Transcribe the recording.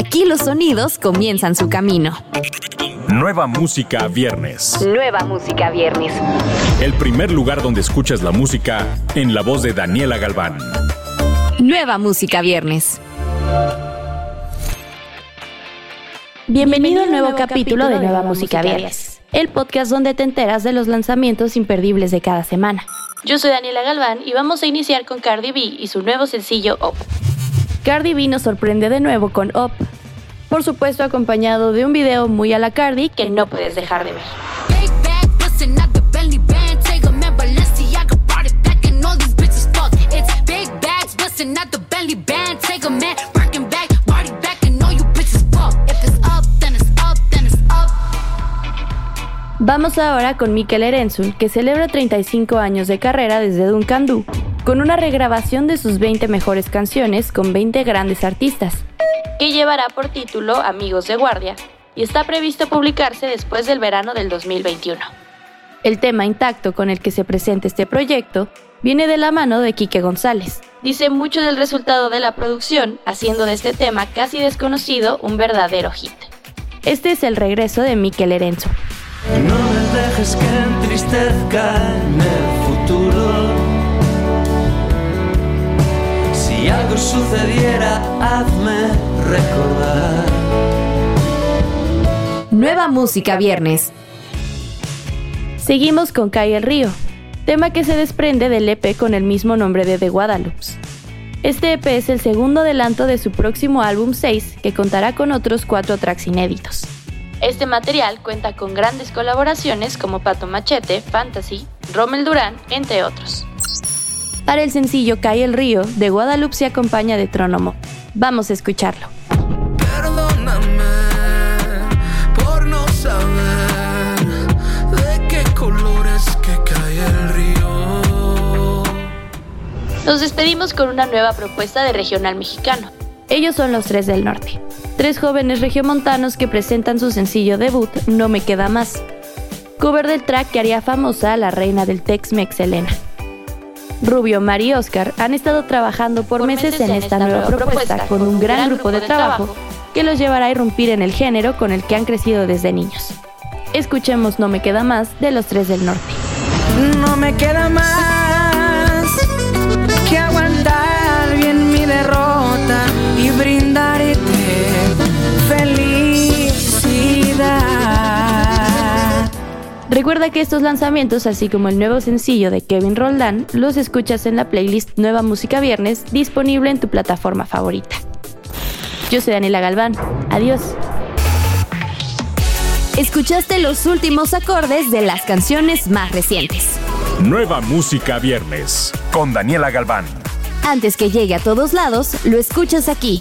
Aquí los sonidos comienzan su camino. Nueva música viernes. Nueva música viernes. El primer lugar donde escuchas la música en la voz de Daniela Galván. Nueva música viernes. Bienvenido al nuevo capítulo de Nueva Música Viernes, el podcast donde te enteras de los lanzamientos imperdibles de cada semana. Yo soy Daniela Galván y vamos a iniciar con Cardi B y su nuevo sencillo Up. Cardi B nos sorprende de nuevo con Up, por supuesto acompañado de un video muy a la Cardi que no puedes dejar de ver. Vamos ahora con Mikel Erenzul, que celebra 35 años de carrera desde Duncan Du, con una regrabación de sus 20 mejores canciones con 20 grandes artistas, que llevará por título Amigos de Guardia, y está previsto publicarse después del verano del 2021. El tema intacto con el que se presenta este proyecto viene de la mano de Quique González. Dice mucho del resultado de la producción, haciendo de este tema casi desconocido un verdadero hit. Este es el regreso de Mikel Erenzo. No dejes que entristezca en el futuro. Algo sucediera, hazme recordar. Nueva música viernes. Seguimos con Cae el Río, tema que se desprende del EP con el mismo nombre de The Guadalupe. Este EP es el segundo adelanto de su próximo álbum 6, que contará con otros cuatro tracks inéditos. Este material cuenta con grandes colaboraciones como Pato Machete, Fantasy, Rommel Durán, entre otros. Para el sencillo Cae el Río, de Guadalupe se acompaña de Trónomo. Vamos a escucharlo. Perdóname por no saber de qué colores que cae el río. Nos despedimos con una nueva propuesta de regional mexicano. Ellos son los Tres del Norte, tres jóvenes regiomontanos que presentan su sencillo debut No me queda más, cover del track que haría famosa a la reina del Tex-Mex Elena. Rubio, Mari y Oscar han estado trabajando por, meses, en esta nueva propuesta con un gran grupo de trabajo que los llevará a irrumpir en el género con el que han crecido desde niños. Escuchemos No me queda más de los Tres del Norte. No me queda más que aguantar Recuerda que estos lanzamientos, así como el nuevo sencillo de Kevin Roldán, los escuchas en la playlist Nueva Música Viernes, disponible en tu plataforma favorita. Yo soy Daniela Galván. Adiós. Escuchaste los últimos acordes de las canciones más recientes. Nueva música viernes con Daniela Galván. Antes que llegue a todos lados, lo escuchas aquí.